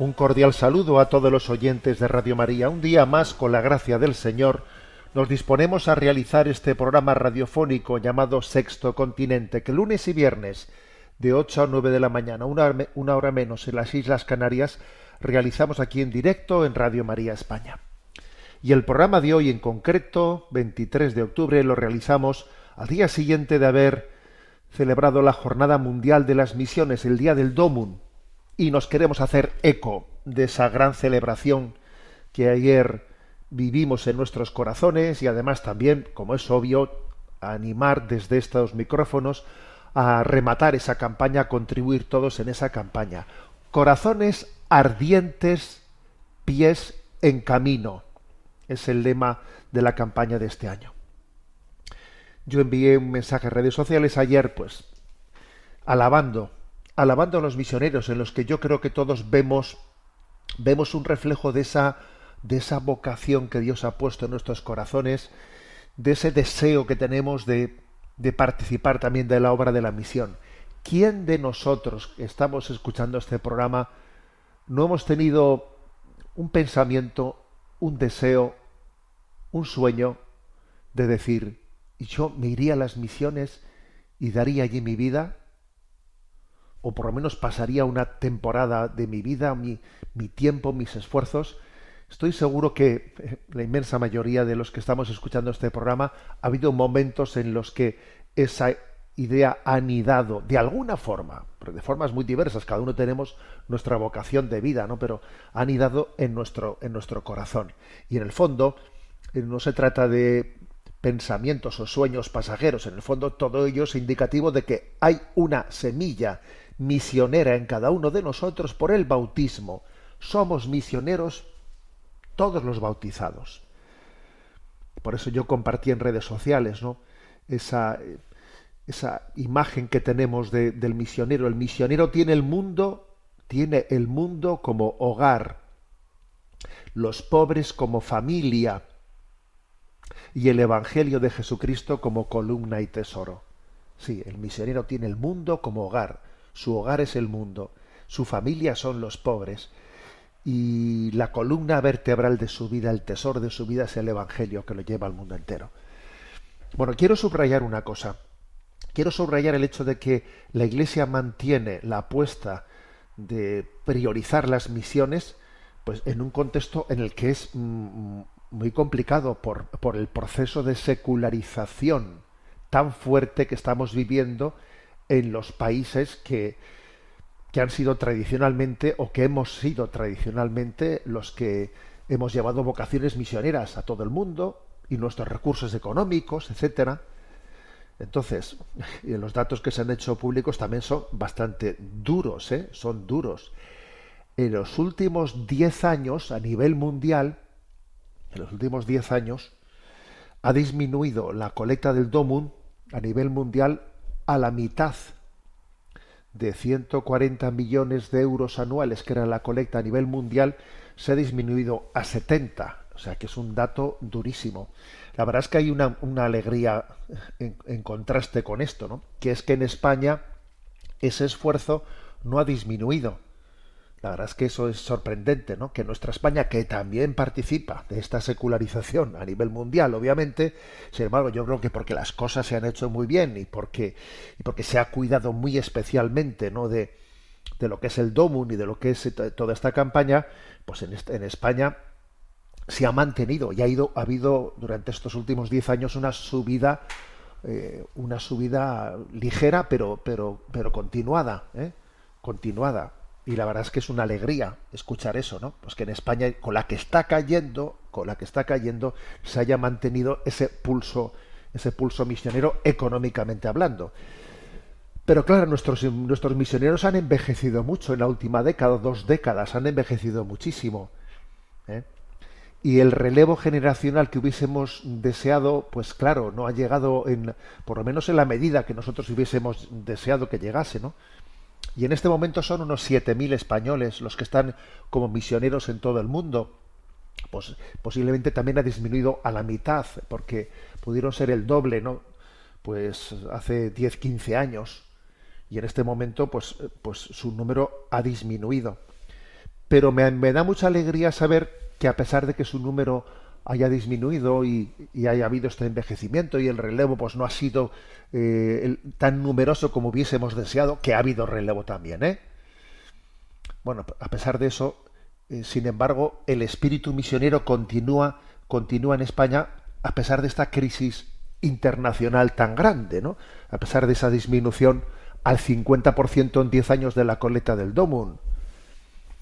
Un cordial saludo a todos los oyentes de Radio María. Un día más, con la gracia del Señor, nos disponemos a realizar este programa radiofónico llamado Sexto Continente, que lunes y viernes, de 8 a 9 de la mañana, una, hora menos en las Islas Canarias, realizamos aquí en directo en Radio María España. Y el programa de hoy en concreto, 23 de octubre, lo realizamos al día siguiente de haber celebrado la Jornada Mundial de las Misiones, el Día del Domun, y nos queremos hacer eco de esa gran celebración que ayer vivimos en nuestros corazones y además también, como es obvio, animar desde estos micrófonos a rematar esa campaña, a contribuir todos en esa campaña. Corazones ardientes, pies en camino. Es el lema de la campaña de este año. Yo envié un mensaje en redes sociales ayer, pues, alabando alabando a los misioneros en los que yo creo que todos vemos vemos un reflejo de esa de esa vocación que Dios ha puesto en nuestros corazones, de ese deseo que tenemos de, de participar también de la obra de la misión. ¿Quién de nosotros que estamos escuchando este programa no hemos tenido un pensamiento, un deseo, un sueño de decir, yo me iría a las misiones y daría allí mi vida? O por lo menos pasaría una temporada de mi vida, mi, mi tiempo, mis esfuerzos, estoy seguro que eh, la inmensa mayoría de los que estamos escuchando este programa ha habido momentos en los que esa idea ha anidado de alguna forma, pero de formas muy diversas, cada uno tenemos nuestra vocación de vida, ¿no? Pero ha anidado en nuestro, en nuestro corazón. Y en el fondo, eh, no se trata de pensamientos o sueños pasajeros, en el fondo todo ello es indicativo de que hay una semilla misionera en cada uno de nosotros por el bautismo. Somos misioneros todos los bautizados. Por eso yo compartí en redes sociales ¿no? esa, esa imagen que tenemos del misionero. El misionero tiene el mundo, tiene el mundo como hogar, los pobres como familia y el Evangelio de Jesucristo como columna y tesoro. Sí, el misionero tiene el mundo como hogar, su hogar es el mundo, su familia son los pobres, y la columna vertebral de su vida, el tesoro de su vida es el Evangelio que lo lleva al mundo entero. Bueno, quiero subrayar una cosa. Quiero subrayar el hecho de que la Iglesia mantiene la apuesta de priorizar las misiones pues en un contexto en el que es mm, muy complicado por, por el proceso de secularización tan fuerte que estamos viviendo en los países que, que han sido tradicionalmente o que hemos sido tradicionalmente los que hemos llevado vocaciones misioneras a todo el mundo y nuestros recursos económicos, etcétera. Entonces, y los datos que se han hecho públicos también son bastante duros, ¿eh? son duros. En los últimos 10 años, a nivel mundial, en los últimos 10 años, ha disminuido la colecta del DOMUN a nivel mundial a la mitad de 140 millones de euros anuales que era la colecta a nivel mundial, se ha disminuido a 70. O sea que es un dato durísimo. La verdad es que hay una, alegría en, en, contraste con esto, ¿no? Que es que en España ese esfuerzo no ha disminuido. La verdad es que eso es sorprendente, ¿no? Que nuestra España, que también participa de esta secularización a nivel mundial, obviamente, sin embargo, yo creo que porque las cosas se han hecho muy bien y porque, y porque se ha cuidado muy especialmente, ¿no? De, de lo que es el DOMUN y de lo que es toda esta campaña, pues en, en España se ha mantenido y ha ido, ha habido durante estos últimos diez años una subida, eh, una subida ligera, pero, pero, pero continuada, ¿eh? continuada y la verdad es que es una alegría escuchar eso, ¿no? Pues que en España, con la que está cayendo con la que está cayendo, se haya mantenido ese pulso, ese pulso misionero económicamente hablando. Pero claro, nuestros, nuestros misioneros han envejecido mucho en la última década, dos décadas, han envejecido muchísimo. ¿eh? Y el relevo generacional que hubiésemos deseado, pues claro, no ha llegado en, por lo menos en la medida que nosotros hubiésemos deseado que llegase, ¿no? Y en este momento son unos 7.000 españoles los que están como misioneros en todo el mundo. Pues posiblemente también ha disminuido a la mitad, porque pudieron ser el doble, ¿no? Pues hace 10, 15 años. Y en este momento, pues, pues su número ha disminuido. Pero me, me da mucha alegría saber que a pesar de que su número haya disminuido y, haya habido este envejecimiento y el relevo pues no ha sido eh, tan numeroso como hubiésemos deseado, que ha habido relevo también, ¿eh? Bueno, a pesar de eso, eh, sin embargo, el espíritu misionero continúa, continúa en España a pesar de esta crisis internacional tan grande, ¿no? A pesar de esa disminución al 50% en 10 años de la coleta del Domun.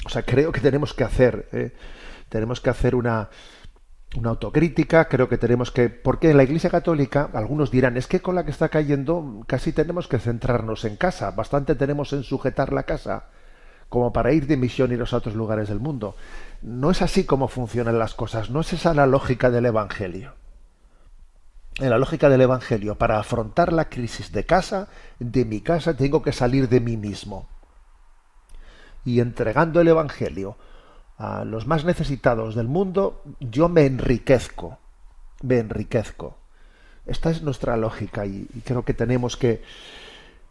O sea, creo que tenemos que hacer, ¿eh? tenemos que hacer una, una autocrítica, creo que tenemos que, porque en la Iglesia Católica, algunos dirán, es que con la que está cayendo casi tenemos que centrarnos en casa, bastante tenemos en sujetar la casa como para ir de misioneros a otros lugares del mundo. No es así como funcionan las cosas, no es esa la lógica del Evangelio. En la lógica del Evangelio, para afrontar la crisis de casa, de mi casa, tengo que salir de mí mismo. Y entregando el Evangelio a los más necesitados del mundo, yo me enriquezco, me enriquezco. Esta es nuestra lógica y, creo que tenemos que,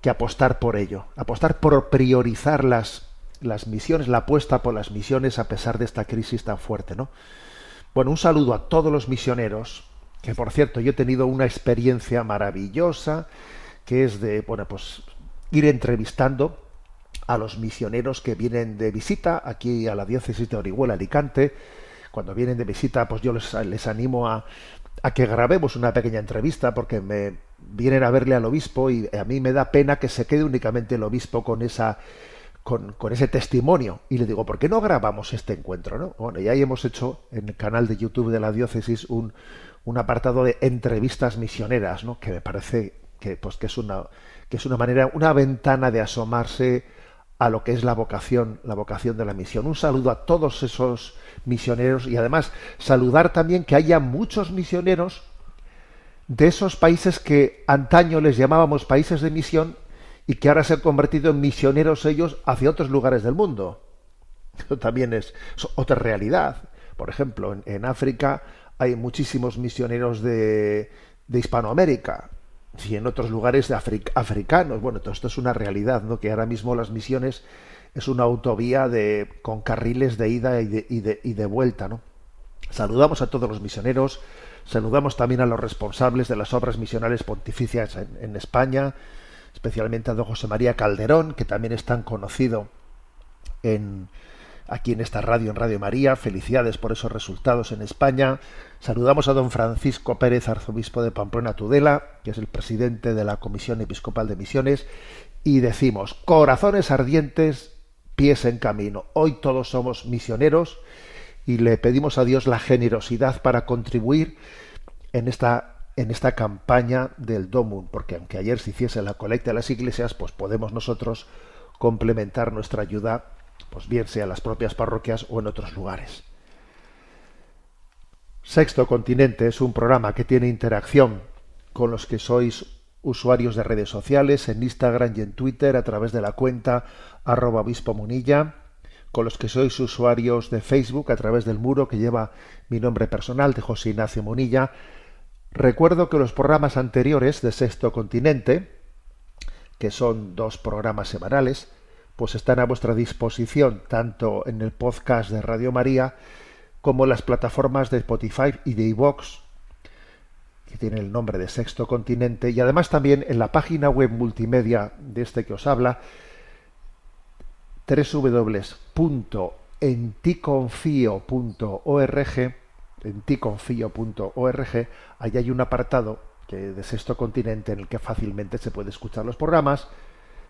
que, apostar por ello, apostar por priorizar las, las misiones, la apuesta por las misiones a pesar de esta crisis tan fuerte, ¿no? Bueno, un saludo a todos los misioneros, que por cierto yo he tenido una experiencia maravillosa, que es de, bueno, pues ir entrevistando a los misioneros que vienen de visita aquí a la diócesis de Orihuela, Alicante. Cuando vienen de visita, pues yo les, les animo a, a que grabemos una pequeña entrevista porque me vienen a verle al obispo y a mí me da pena que se quede únicamente el obispo con esa con, con, ese testimonio y le digo ¿por qué no grabamos este encuentro? ¿no? Bueno, ya hemos hecho en el canal de YouTube de la diócesis un, un apartado de entrevistas misioneras, ¿no? que me parece que pues que es una que es una manera una ventana de asomarse a lo que es la vocación, la vocación de la misión. Un saludo a todos esos misioneros y además saludar también que haya muchos misioneros de esos países que antaño les llamábamos países de misión y que ahora se han convertido en misioneros ellos hacia otros lugares del mundo. Eso también es, otra realidad. Por ejemplo, en, en África hay muchísimos misioneros de, de Hispanoamérica y en otros lugares africanos. Bueno, todo esto es una realidad, ¿no? Que ahora mismo las misiones es una autovía de, con carriles de ida y de, y de, y de vuelta, ¿no? Saludamos a todos los misioneros, saludamos también a los responsables de las obras misionales pontificias en, en España, especialmente a don José María Calderón, que también es tan conocido en, aquí en esta radio, en Radio María. Felicidades por esos resultados en España. Saludamos a don Francisco Pérez, arzobispo de Pamplona Tudela, que es el presidente de la Comisión Episcopal de Misiones, y decimos, corazones ardientes, pies en camino. Hoy todos somos misioneros y le pedimos a Dios la generosidad para contribuir en esta en esta campaña del Domum, porque aunque ayer se hiciese la colecta de las iglesias, pues podemos nosotros complementar nuestra ayuda pues bien sea en las propias parroquias o en otros lugares. Sexto Continente es un programa que tiene interacción con los que sois usuarios de redes sociales en Instagram y en Twitter a través de la cuenta arroba obispo munilla, con los que sois usuarios de Facebook a través del muro que lleva mi nombre personal de José Ignacio Munilla. Recuerdo que los programas anteriores de Sexto Continente, que son dos programas semanales, pues están a vuestra disposición tanto en el podcast de Radio María como las plataformas de Spotify y de iVoox, que tiene el nombre de Sexto Continente, y además también en la página web multimedia de este que os habla, www.enticonfio.org, enticonfio.org, ahí hay un apartado que de Sexto Continente en el que fácilmente se puede escuchar los programas,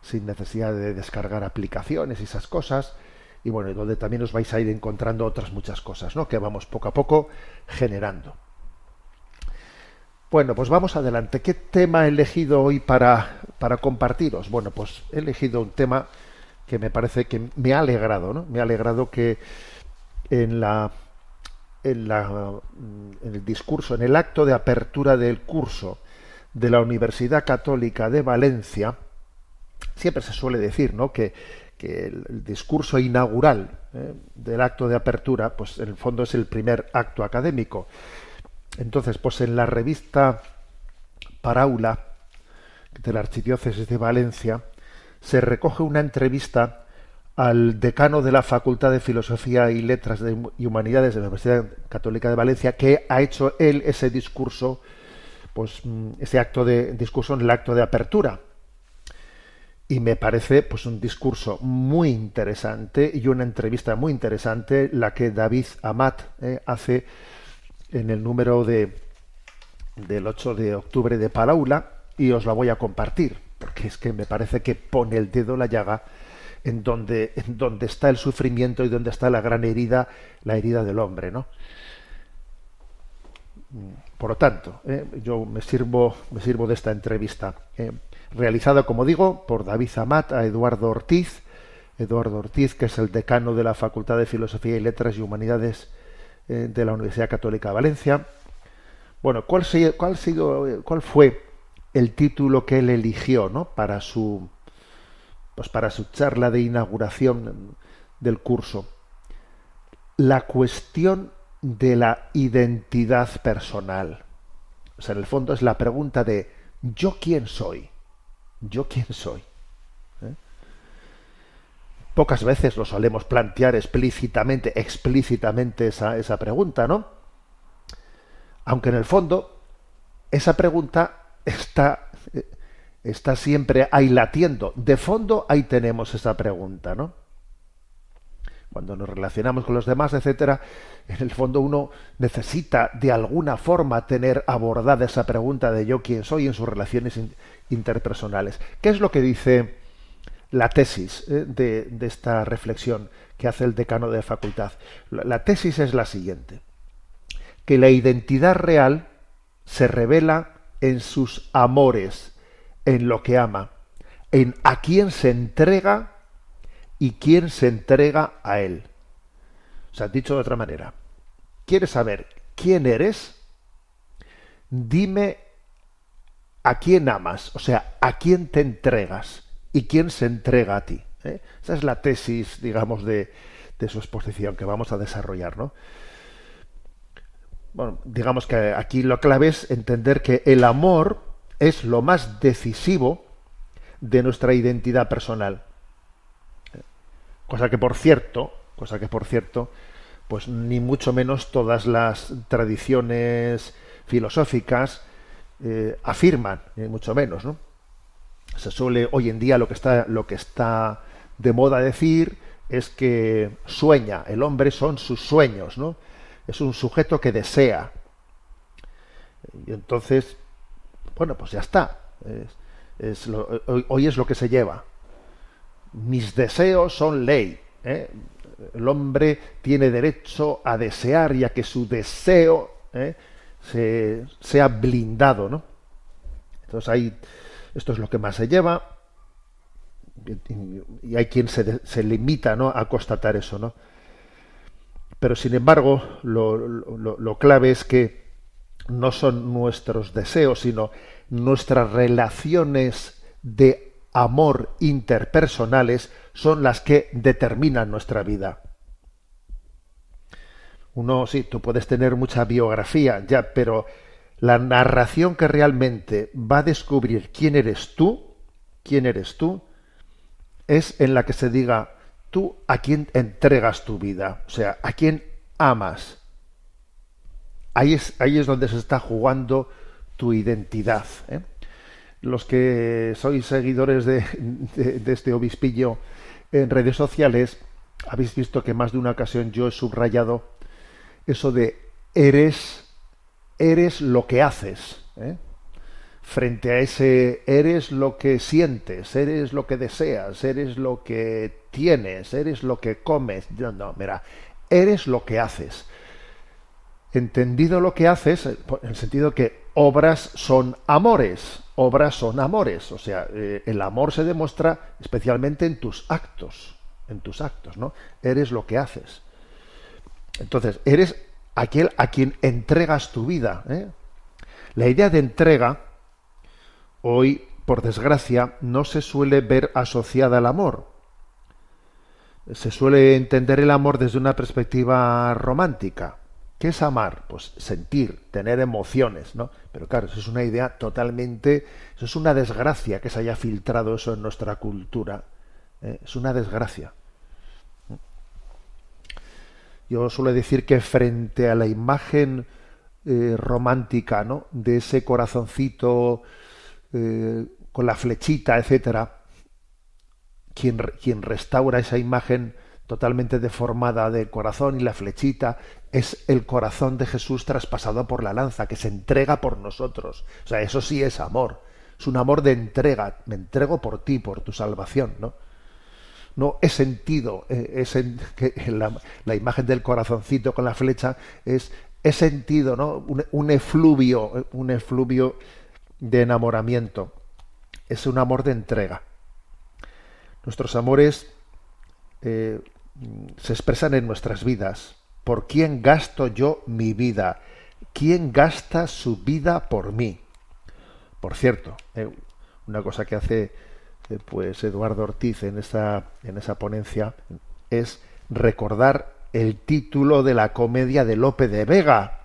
sin necesidad de descargar aplicaciones y esas cosas. Y bueno, donde también os vais a ir encontrando otras muchas cosas, ¿no? Que vamos poco a poco generando. Bueno, pues vamos adelante. ¿Qué tema he elegido hoy para, para compartiros? Bueno, pues he elegido un tema que me parece que me ha alegrado, ¿no? Me ha alegrado que en la en, la, en el discurso, en el acto de apertura del curso de la Universidad Católica de Valencia, siempre se suele decir, ¿no? Que, que el, discurso inaugural ¿eh? del acto de apertura, pues en el fondo es el primer acto académico. Entonces, pues en la revista Paraula de la Archidiócesis de Valencia se recoge una entrevista al decano de la Facultad de Filosofía y Letras y Humanidades de la Universidad Católica de Valencia, que ha hecho él ese discurso, pues mm, ese acto de discurso en el acto de apertura. Y me parece pues un discurso muy interesante y una entrevista muy interesante la que David Amat eh, hace en el número de del 8 de octubre de Paraula y os la voy a compartir, porque es que me parece que pone el dedo la llaga en donde, en donde está el sufrimiento y donde está la gran herida, la herida del hombre, ¿no? Por lo tanto, eh, yo me sirvo, me sirvo de esta entrevista, eh, realizada, como digo, por David Amat a Eduardo Ortiz, Eduardo Ortiz, que es el decano de la Facultad de Filosofía y Letras y Humanidades eh, de la Universidad Católica de Valencia. Bueno, ¿cuál, cuál, sido, ¿cuál fue el título que él eligió ¿no? para, su, pues para su charla de inauguración del curso? La cuestión de la identidad personal. O sea, en el fondo es la pregunta de ¿yo quién soy? ¿Yo quién soy? Pocas veces lo solemos plantear explícitamente, explícitamente esa, esa pregunta, ¿no? Aunque en el fondo esa pregunta está, está siempre ahí latiendo. De fondo ahí tenemos esa pregunta, ¿no? Cuando nos relacionamos con los demás, etcétera, en el fondo uno necesita de alguna forma tener abordada esa pregunta de yo quién soy en sus relaciones interpersonales. ¿Qué es lo que dice la tesis eh, de, esta reflexión que hace el decano de facultad. La, tesis es la siguiente, que la identidad real se revela en sus amores, en lo que ama, en a quién se entrega y quién se entrega a él. O sea, dicho de otra manera, ¿quieres saber quién eres? Dime a quién amas, o sea, a quién te entregas y quién se entrega a ti. ¿eh? Esa es la tesis, digamos, de, su exposición que vamos a desarrollar, ¿no? Bueno, digamos que aquí lo clave es entender que el amor es lo más decisivo de nuestra identidad personal. Cosa que por cierto, cosa que por cierto, pues ni mucho menos todas las tradiciones filosóficas eh, afirman, mucho menos, ¿no? se suele hoy en día lo que está lo que está de moda decir es que sueña el hombre son sus sueños no es un sujeto que desea y entonces bueno pues ya está es, hoy, es lo que se lleva mis deseos son ley ¿eh? el hombre tiene derecho a desear y a que su deseo ¿eh? Se, sea blindado no entonces hay esto es lo que más se lleva. Y hay quien se, limita ¿no? a constatar eso, ¿no? Pero sin embargo, lo, clave es que no son nuestros deseos, sino nuestras relaciones de amor interpersonales son las que determinan nuestra vida. Uno, sí, tú puedes tener mucha biografía, ya, pero la narración que realmente va a descubrir quién eres tú, quién eres tú, es en la que se diga tú a quién entregas tu vida, o sea, a quién amas. Ahí es, ahí es donde se está jugando tu identidad. ¿eh? Los que sois seguidores de, de este obispillo en redes sociales, habéis visto que más de una ocasión yo he subrayado eso de eres eres lo que haces. ¿eh? frente a ese eres lo que sientes, eres lo que deseas, eres lo que tienes, eres lo que comes. No, no, mira, eres lo que haces. Entendido lo que haces, en el sentido que obras son amores, obras son amores, o sea, eh, el amor se demuestra especialmente en tus actos, en tus actos, ¿no? Eres lo que haces. Entonces, eres aquel a quien entregas tu vida. ¿eh? La idea de entrega, hoy, por desgracia, no se suele ver asociada al amor. Se suele entender el amor desde una perspectiva romántica. ¿Qué es amar? Pues sentir, tener emociones, ¿no? Pero claro, eso es una idea totalmente, eso es una desgracia que se haya filtrado eso en nuestra cultura. ¿eh? Es una desgracia. Yo suelo decir que frente a la imagen eh, romántica, ¿no? De ese corazoncito eh, con la flechita, etcétera, quien, quien restaura esa imagen totalmente deformada del corazón y la flechita es el corazón de Jesús traspasado por la lanza, que se entrega por nosotros. O sea, eso sí es amor. Es un amor de entrega. Me entrego por ti, por tu salvación, ¿no? No he sentido, eh, que la, imagen del corazoncito con la flecha es he sentido, ¿no? Un, efluvio, un efluvio de enamoramiento. Es un amor de entrega. Nuestros amores eh, se expresan en nuestras vidas. ¿Por quién gasto yo mi vida? ¿Quién gasta su vida por mí? Por cierto, eh, una cosa que hace pues Eduardo Ortiz en esa, en esa ponencia es recordar el título de la comedia de Lope de Vega.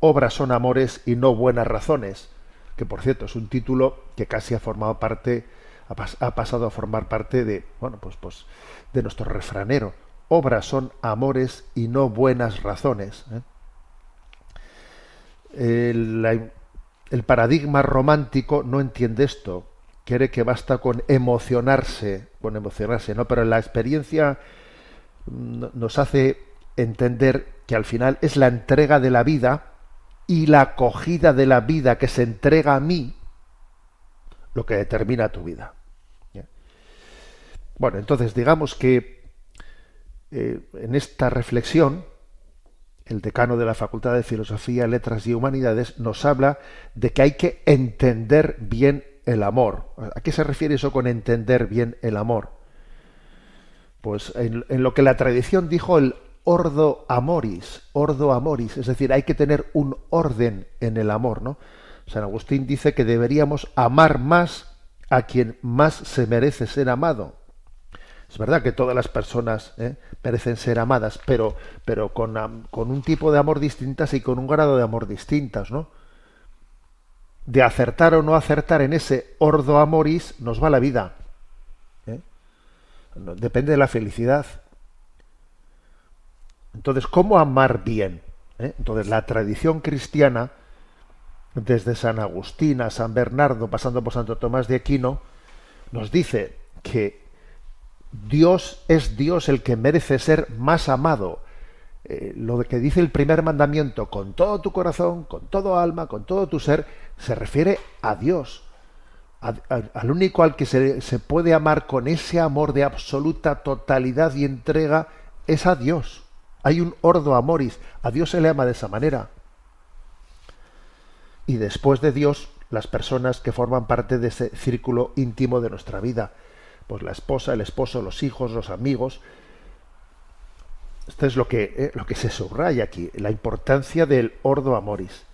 Obras son amores y no buenas razones. Que por cierto es un título que casi ha formado parte, ha, pasado a formar parte de, bueno, pues, pues, de nuestro refranero. Obras son amores y no buenas razones. ¿eh? el paradigma romántico no entiende esto quiere que basta con emocionarse, con emocionarse, ¿no? Pero la experiencia nos hace entender que al final es la entrega de la vida y la acogida de la vida que se entrega a mí lo que determina tu vida. Bueno, entonces digamos que eh, en esta reflexión, el decano de la Facultad de Filosofía, Letras y Humanidades nos habla de que hay que entender bien el amor. ¿A qué se refiere eso con entender bien el amor? Pues en, lo que la tradición dijo el ordo amoris, ordo amoris, es decir, hay que tener un orden en el amor, ¿no? San Agustín dice que deberíamos amar más a quien más se merece ser amado. Es verdad que todas las personas ¿eh? merecen ser amadas, pero, pero con, con, un tipo de amor distintas y con un grado de amor distintas, ¿no? De acertar o no acertar en ese ordo amoris nos va la vida. ¿eh? Depende de la felicidad. Entonces, ¿cómo amar bien? ¿Eh? Entonces, la tradición cristiana, desde San Agustín a San Bernardo, pasando por Santo Tomás de Aquino, nos dice que Dios es Dios el que merece ser más amado eh, lo que dice el primer mandamiento, con todo tu corazón, con todo alma, con todo tu ser, se refiere a Dios, al único al que se, se puede amar con ese amor de absoluta totalidad y entrega, es a Dios. Hay un ordo amoris, a Dios se le ama de esa manera. Y después de Dios, las personas que forman parte de ese círculo íntimo de nuestra vida, pues la esposa, el esposo, los hijos, los amigos, esto es lo que, eh, lo que se subraya aquí, la importancia del ordo amoris.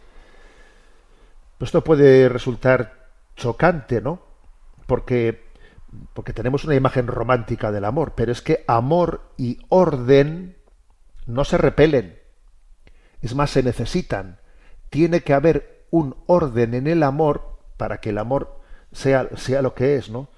Esto puede resultar chocante, ¿no? Porque, porque tenemos una imagen romántica del amor, pero es que amor y orden no se repelen. Es más, se necesitan. Tiene que haber un orden en el amor para que el amor sea, sea lo que es, ¿no?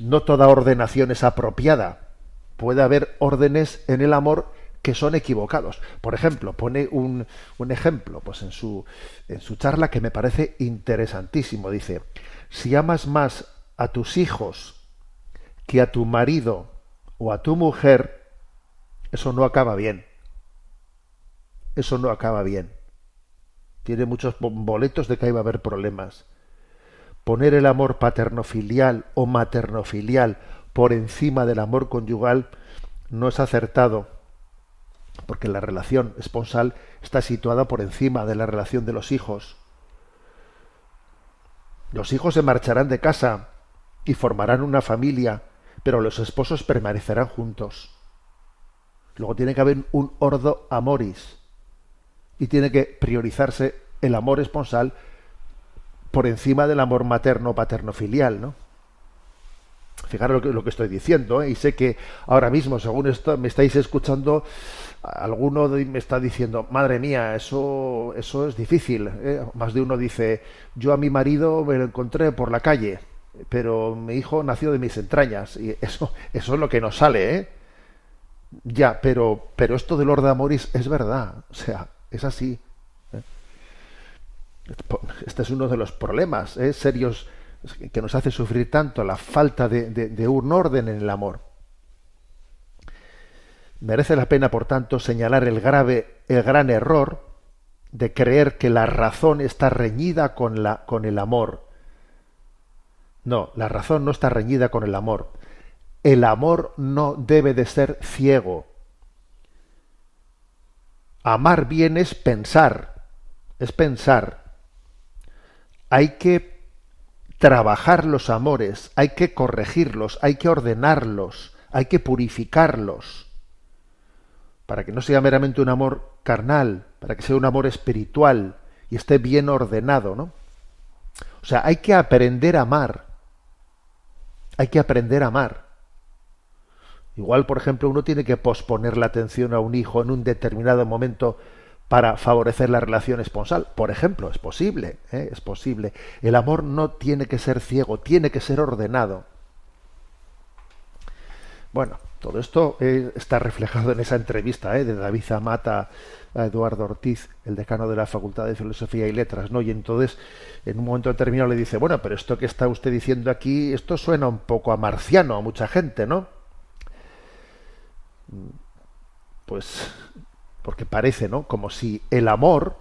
No toda ordenación es apropiada. Puede haber órdenes en el amor que son equivocados. Por ejemplo, pone un, un, ejemplo pues en, su, en su charla que me parece interesantísimo. Dice, si amas más a tus hijos que a tu marido o a tu mujer, eso no acaba bien. Eso no acaba bien. tiene muchos boletos de que ahí va a haber problemas. Poner el amor paternofilial o maternofilial por encima del amor conyugal no es acertado, porque la relación esponsal está situada por encima de la relación de los hijos. Los hijos se marcharán de casa y formarán una familia, pero los esposos permanecerán juntos. Luego tiene que haber un ordo amoris y tiene que priorizarse el amor esponsal por encima del amor materno paterno filial, ¿no? Fijaros lo que, estoy diciendo, ¿eh? y sé que ahora mismo, según esto, me estáis escuchando, alguno me está diciendo, madre mía, eso, eso es difícil. ¿eh? Más de uno dice, yo a mi marido me lo encontré por la calle, pero mi hijo nació de mis entrañas, y eso, eso es lo que nos sale, ¿eh? Ya, pero, pero esto del Lord Amoris es verdad, o sea, es así. Este es uno de los problemas ¿eh? serios que nos hace sufrir tanto la falta de, un orden en el amor. Merece la pena, por tanto, señalar el grave, el gran error de creer que la razón está reñida con, la, con el amor. No, la razón no está reñida con el amor. El amor no debe de ser ciego. Amar bien es pensar, es pensar. Hay que trabajar los amores, hay que corregirlos, hay que ordenarlos, hay que purificarlos, para que no sea meramente un amor carnal, para que sea un amor espiritual y esté bien ordenado, ¿no? O sea, hay que aprender a amar. Hay que aprender a amar. Igual, por ejemplo, uno tiene que posponer la atención a un hijo en un determinado momento para favorecer la relación esponsal. Por ejemplo, es posible, ¿eh? es posible. El amor no tiene que ser ciego, tiene que ser ordenado. Bueno, todo esto eh, está reflejado en esa entrevista ¿eh? de David Zamata a Eduardo Ortiz, el decano de la Facultad de Filosofía y Letras, ¿no? Y entonces, en un momento determinado le dice, bueno, pero esto que está usted diciendo aquí, esto suena un poco a marciano a mucha gente, ¿no? pues porque parece, ¿no? Como si el amor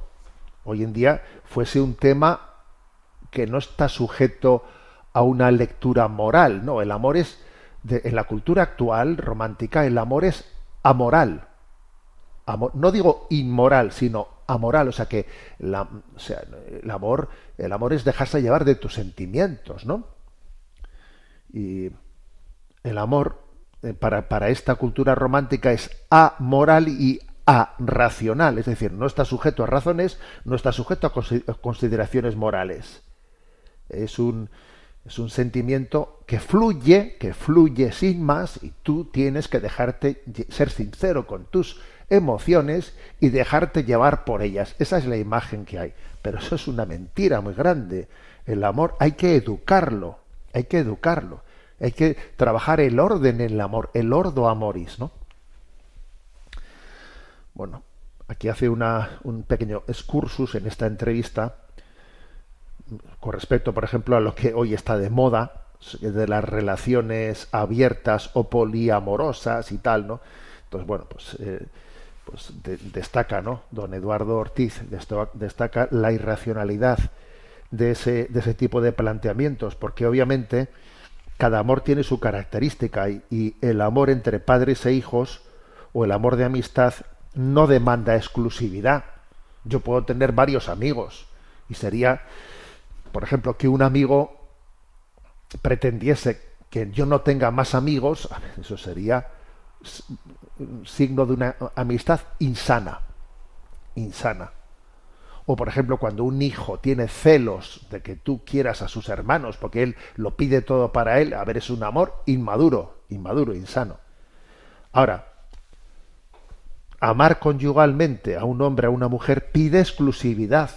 hoy en día fuese un tema que no está sujeto a una lectura moral, no, el amor es en la cultura actual romántica el amor es amoral. no digo inmoral, sino amoral, o sea que el amor el amor es dejarse llevar de tus sentimientos, ¿no? Y el amor eh, para, para esta cultura romántica es amoral y racional, es decir, no está sujeto a razones, no está sujeto a consideraciones morales. Es un, es un sentimiento que fluye, que fluye sin más, y tú tienes que dejarte ser sincero con tus emociones y dejarte llevar por ellas. Esa es la imagen que hay. Pero eso es una mentira muy grande. El amor hay que educarlo, hay que educarlo. Hay que trabajar el orden en el amor, el ordo amoris, ¿no? Bueno, aquí hace una, un pequeño excursus en esta entrevista con respecto, por ejemplo, a lo que hoy está de moda, de las relaciones abiertas o poliamorosas y tal, ¿no? Entonces, bueno, pues, eh, pues destaca, ¿no? Don Eduardo Ortiz destaca la irracionalidad de ese, de ese tipo de planteamientos, porque obviamente cada amor tiene su característica y, el amor entre padres e hijos o el amor de amistad no demanda exclusividad. Yo puedo tener varios amigos y sería, por ejemplo, que un amigo pretendiese que yo no tenga más amigos, eso sería signo de una amistad insana, insana. O por ejemplo, cuando un hijo tiene celos de que tú quieras a sus hermanos porque él lo pide todo para él, a ver, es un amor inmaduro, inmaduro, insano. Ahora, amar conyugalmente a un hombre, a una mujer, pide exclusividad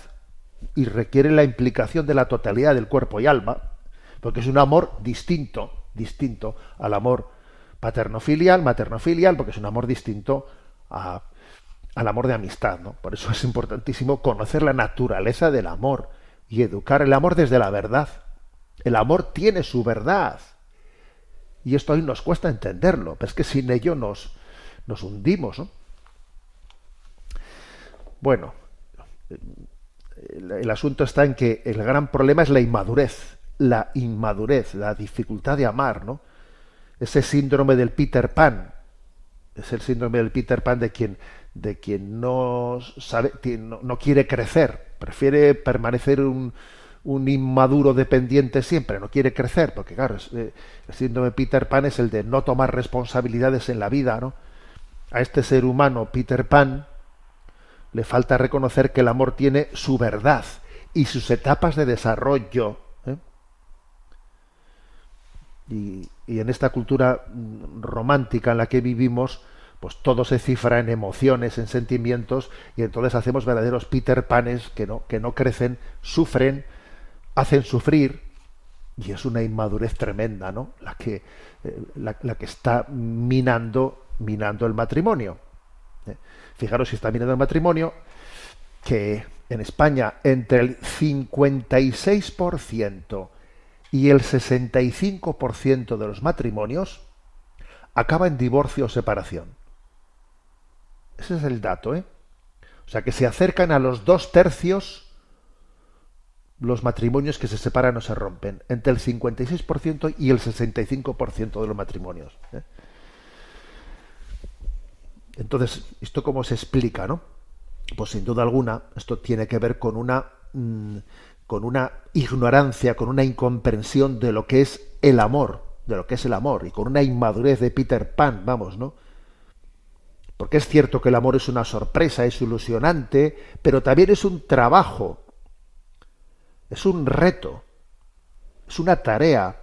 y requiere la implicación de la totalidad del cuerpo y alma, porque es un amor distinto, distinto al amor paterno-filial, materno-filial, porque es un amor distinto a al amor de amistad, ¿no? Por eso es importantísimo conocer la naturaleza del amor y educar el amor desde la verdad. El amor tiene su verdad. Y esto hoy nos cuesta entenderlo, pero es que sin ello nos, nos hundimos, ¿no? Bueno, el, asunto está en que el gran problema es la inmadurez, la inmadurez, la dificultad de amar, ¿no? Ese síndrome del Peter Pan, es el síndrome del Peter Pan de quien de quien no sabe, no, no quiere crecer, prefiere permanecer un, inmaduro dependiente siempre, no quiere crecer, porque claro, eh, el síndrome Peter Pan es el de no tomar responsabilidades en la vida, ¿no? A este ser humano, Peter Pan, le falta reconocer que el amor tiene su verdad y sus etapas de desarrollo. ¿eh? Y, y en esta cultura mm, romántica en la que vivimos, pues todo se cifra en emociones, en sentimientos, y entonces hacemos verdaderos Peter Panes que no, que no crecen, sufren, hacen sufrir, y es una inmadurez tremenda, ¿no? La que, eh, la, la, que está minando, minando el matrimonio. ¿Eh? Fijaros si está minando el matrimonio, que en España entre el 56% y el 65% de los matrimonios acaba en divorcio o separación. Ese es el dato, ¿eh? O sea que se acercan a los dos tercios los matrimonios que se separan o se rompen, entre el 56% y el 65% de los matrimonios. ¿eh? Entonces, ¿esto cómo se explica, no? Pues sin duda alguna, esto tiene que ver con una, mmm, con una ignorancia, con una incomprensión de lo que es el amor, de lo que es el amor, y con una inmadurez de Peter Pan, vamos, ¿no? Porque es cierto que el amor es una sorpresa, es ilusionante, pero también es un trabajo, es un reto, es una tarea.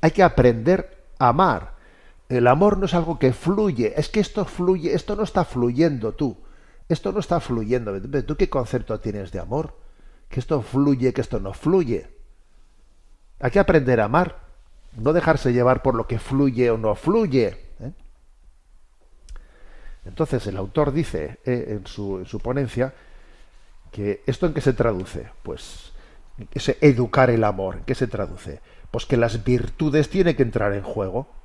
Hay que aprender a amar. El amor no es algo que fluye, es que esto fluye, esto no está fluyendo tú, esto no está fluyendo. ¿Tú qué concepto tienes de amor? Que esto fluye, que esto no fluye. Hay que aprender a amar, no dejarse llevar por lo que fluye o no fluye. ¿eh? Entonces el autor dice eh, en, su, en, su, ponencia que esto en qué se traduce, pues ese educar el amor, ¿en qué se traduce? Pues que las virtudes tienen que entrar en juego,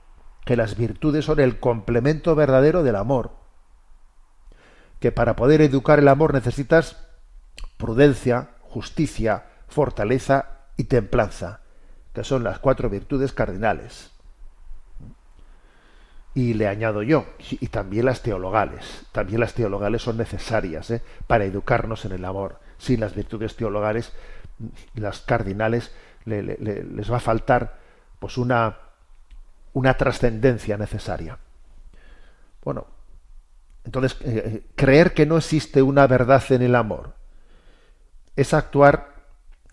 que las virtudes son el complemento verdadero del amor, que para poder educar el amor necesitas prudencia, justicia, fortaleza y templanza, que son las cuatro virtudes cardinales. Y le añado yo, y también las teologales. También las teologales son necesarias ¿eh? para educarnos en el amor. Sin las virtudes teologales, las cardinales, le, le, les va a faltar pues una, una trascendencia necesaria. Bueno, entonces, eh, creer que no existe una verdad en el amor es actuar,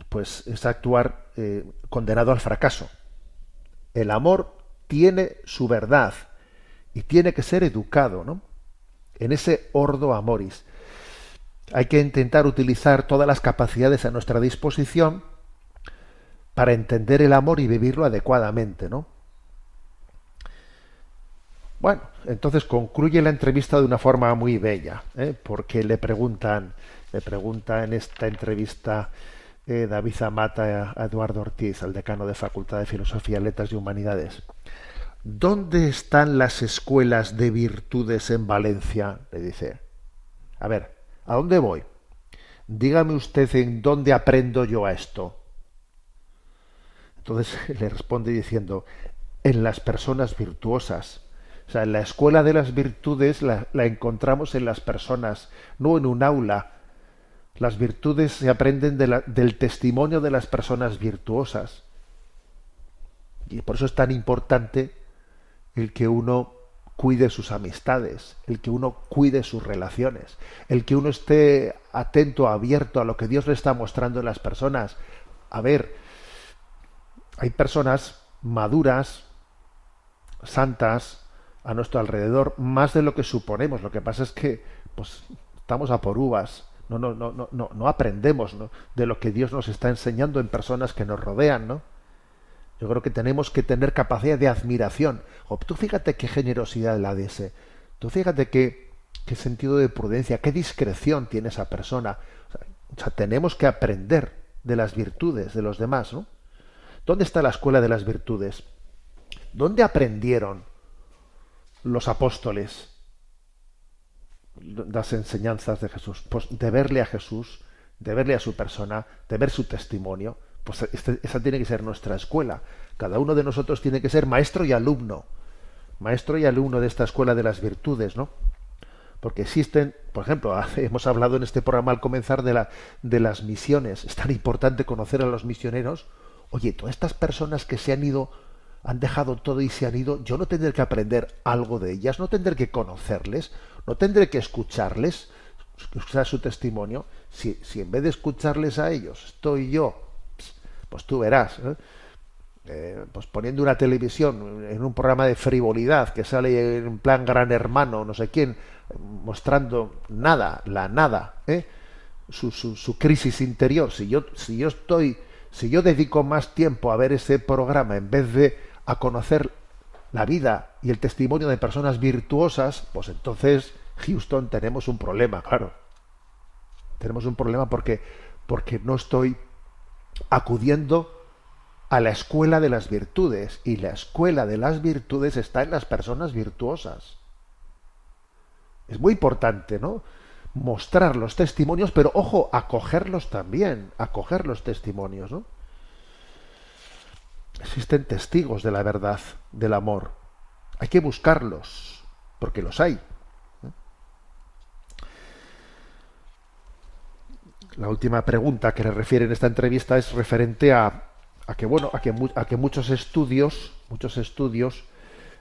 pues, es actuar eh, condenado al fracaso. El amor tiene su verdad, y tiene que ser educado, ¿no? En ese ordo amoris. Hay que intentar utilizar todas las capacidades a nuestra disposición para entender el amor y vivirlo adecuadamente, ¿no? Bueno, entonces concluye la entrevista de una forma muy bella, ¿eh? porque le preguntan, le pregunta en esta entrevista eh, David Zamata a Eduardo Ortiz, al decano de Facultad de Filosofía, Letras y Humanidades. ¿Dónde están las escuelas de virtudes en Valencia? Le dice. A ver, ¿a dónde voy? Dígame usted en dónde aprendo yo a esto. Entonces le responde diciendo, en las personas virtuosas. O sea, la escuela de las virtudes la, encontramos en las personas, no en un aula. Las virtudes se aprenden del testimonio de las personas virtuosas. Y por eso es tan importante el que uno cuide sus amistades, el que uno cuide sus relaciones, el que uno esté atento, abierto a lo que Dios le está mostrando en las personas. A ver, hay personas maduras, santas, a nuestro alrededor, más de lo que suponemos. Lo que pasa es que pues, estamos a por uvas, no, no, no, no, no aprendemos de lo que Dios nos está enseñando en personas que nos rodean, ¿no? Yo creo que tenemos que tener capacidad de admiración. O tú fíjate qué generosidad la de. Tú fíjate qué, qué sentido de prudencia, qué discreción tiene esa persona. O sea, tenemos que aprender de las virtudes de los demás, ¿no? ¿Dónde está la escuela de las virtudes? ¿Dónde aprendieron los apóstoles las enseñanzas de Jesús? Pues de verle a Jesús, de verle a su persona, de ver su testimonio. Pues este, esa tiene que ser nuestra escuela. Cada uno de nosotros tiene que ser maestro y alumno. Maestro y alumno de esta escuela de las virtudes, ¿no? Porque existen, por ejemplo, hemos hablado en este programa al comenzar de, la, de las misiones. Es tan importante conocer a los misioneros. Oye, todas estas personas que se han ido, han dejado todo y se han ido, yo no tendré que aprender algo de ellas, no tendré que conocerles, no tendré que escucharles, escuchar su testimonio. Si, si en vez de escucharles a ellos estoy yo, pues tú verás, ¿eh? Eh, pues poniendo una televisión en un programa de frivolidad que sale en plan gran hermano, no sé quién, mostrando nada, la nada, ¿eh? su, su, su, crisis interior. Si yo, si yo estoy, si yo dedico más tiempo a ver ese programa en vez de a conocer la vida y el testimonio de personas virtuosas, pues entonces, Houston, tenemos un problema, claro. Tenemos un problema porque, porque no estoy acudiendo a la escuela de las virtudes y la escuela de las virtudes está en las personas virtuosas. Es muy importante, ¿no? Mostrar los testimonios, pero ojo, acogerlos también, acoger los testimonios, ¿no? Existen testigos de la verdad, del amor. Hay que buscarlos, porque los hay. La última pregunta que le refiere en esta entrevista es referente a, que bueno, a que muchos estudios, muchos estudios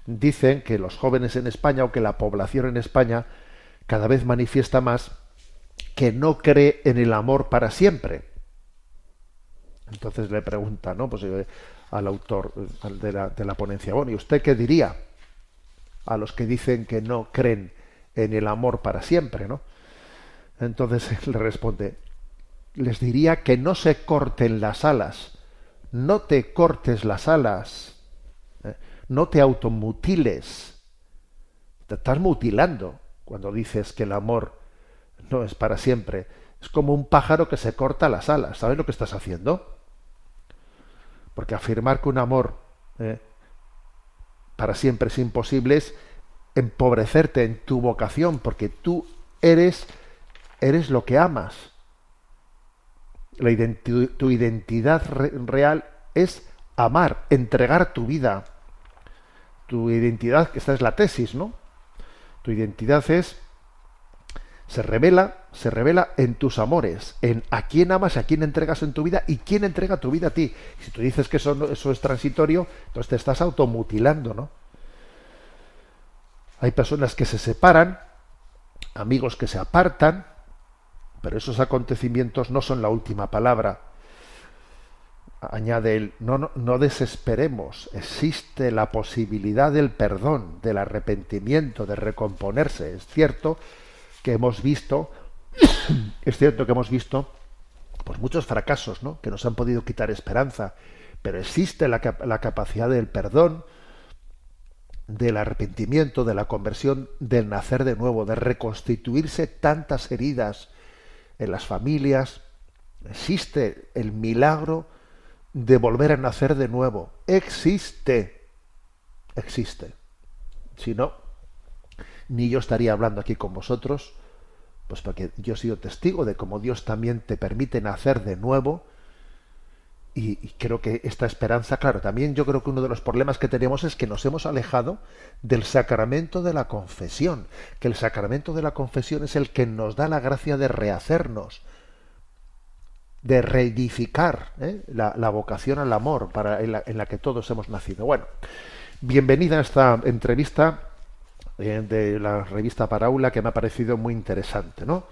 dicen que los jóvenes en España o que la población en España cada vez manifiesta más que no cree en el amor para siempre. Entonces le pregunta, ¿no? Pues eh, al autor eh, de la, de la ponencia, bueno, ¿y usted qué diría a los que dicen que no creen en el amor para siempre, ¿no? Entonces le responde, les diría que no se corten las alas, no te cortes las alas, ¿eh? no te automutiles, te estás mutilando cuando dices que el amor no es para siempre. Es como un pájaro que se corta las alas, ¿sabes lo que estás haciendo? Porque afirmar que un amor ¿eh? para siempre es imposible es empobrecerte en tu vocación, porque tú eres, eres lo que amas tu identidad real es amar, entregar tu vida. Tu identidad, esta es la tesis, ¿no? Tu identidad es se revela, se revela en tus amores, en a quién amas, a quién entregas en tu vida y quién entrega tu vida a ti. Si tú dices que eso, eso es transitorio, entonces te estás automutilando, ¿no? Hay personas que se separan, amigos que se apartan, pero esos acontecimientos no son la última palabra. Añade él, no, no, desesperemos, existe la posibilidad del perdón, del arrepentimiento, de recomponerse. Es cierto que hemos visto, es cierto que hemos visto pues muchos fracasos, ¿no? que nos han podido quitar esperanza, pero existe la, la capacidad del perdón, del arrepentimiento, de la conversión, del nacer de nuevo, de reconstituirse tantas heridas en las familias, existe el milagro de volver a nacer de nuevo. Existe. Existe. Si no, ni yo estaría hablando aquí con vosotros, pues porque yo he sido testigo de cómo Dios también te permite nacer de nuevo y, creo que esta esperanza, claro, también yo creo que uno de los problemas que tenemos es que nos hemos alejado del sacramento de la confesión, que el sacramento de la confesión es el que nos da la gracia de rehacernos, de reedificar ¿eh? la, vocación al amor para, en, la, que todos hemos nacido. Bueno, bienvenida a esta entrevista de la revista Paraula que me ha parecido muy interesante, ¿no?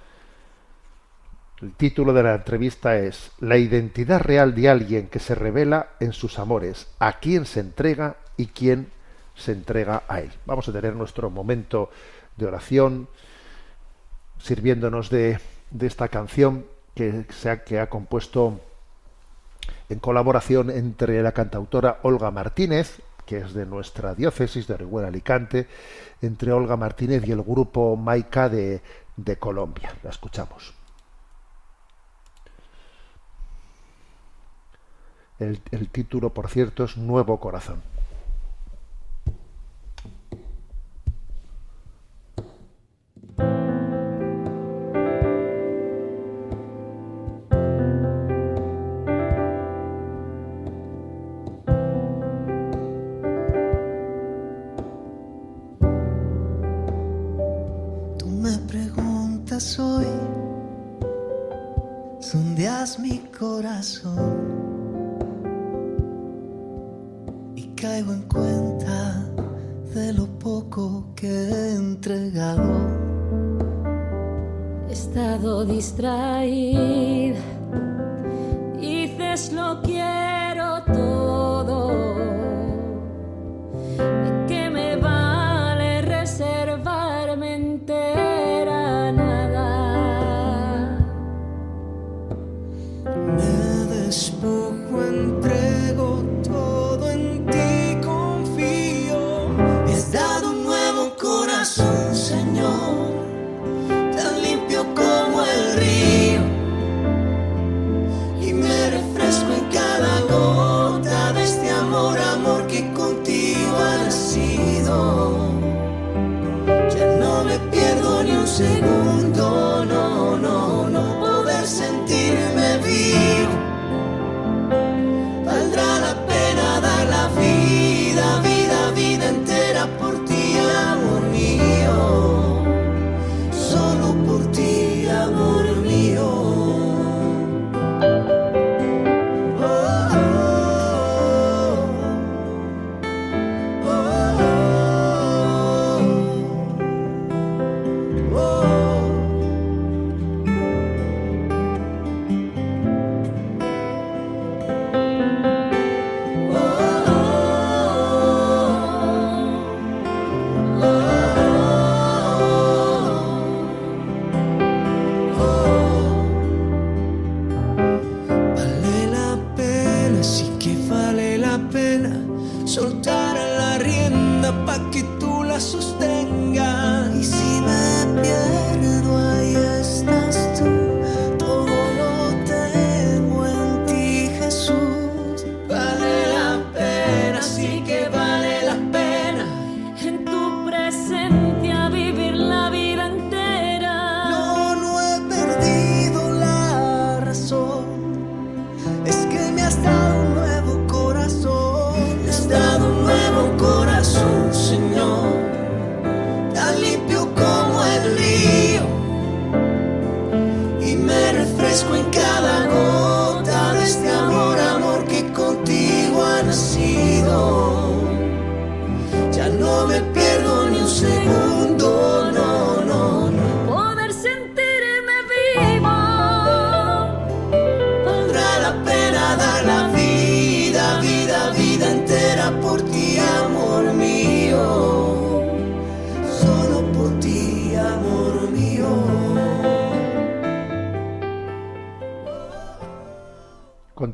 El título de la entrevista es La identidad real de alguien que se revela en sus amores, a quién se entrega y quién se entrega a él. Vamos a tener nuestro momento de oración sirviéndonos de, esta canción que, se que ha compuesto en colaboración entre la cantautora Olga Martínez, que es de nuestra diócesis de Orihuela Alicante, entre Olga Martínez y el grupo Maica de, de Colombia. La escuchamos. El, título, por cierto, es Nuevo Corazón. Estás hoy, sondeas mi corazón y caigo en cuenta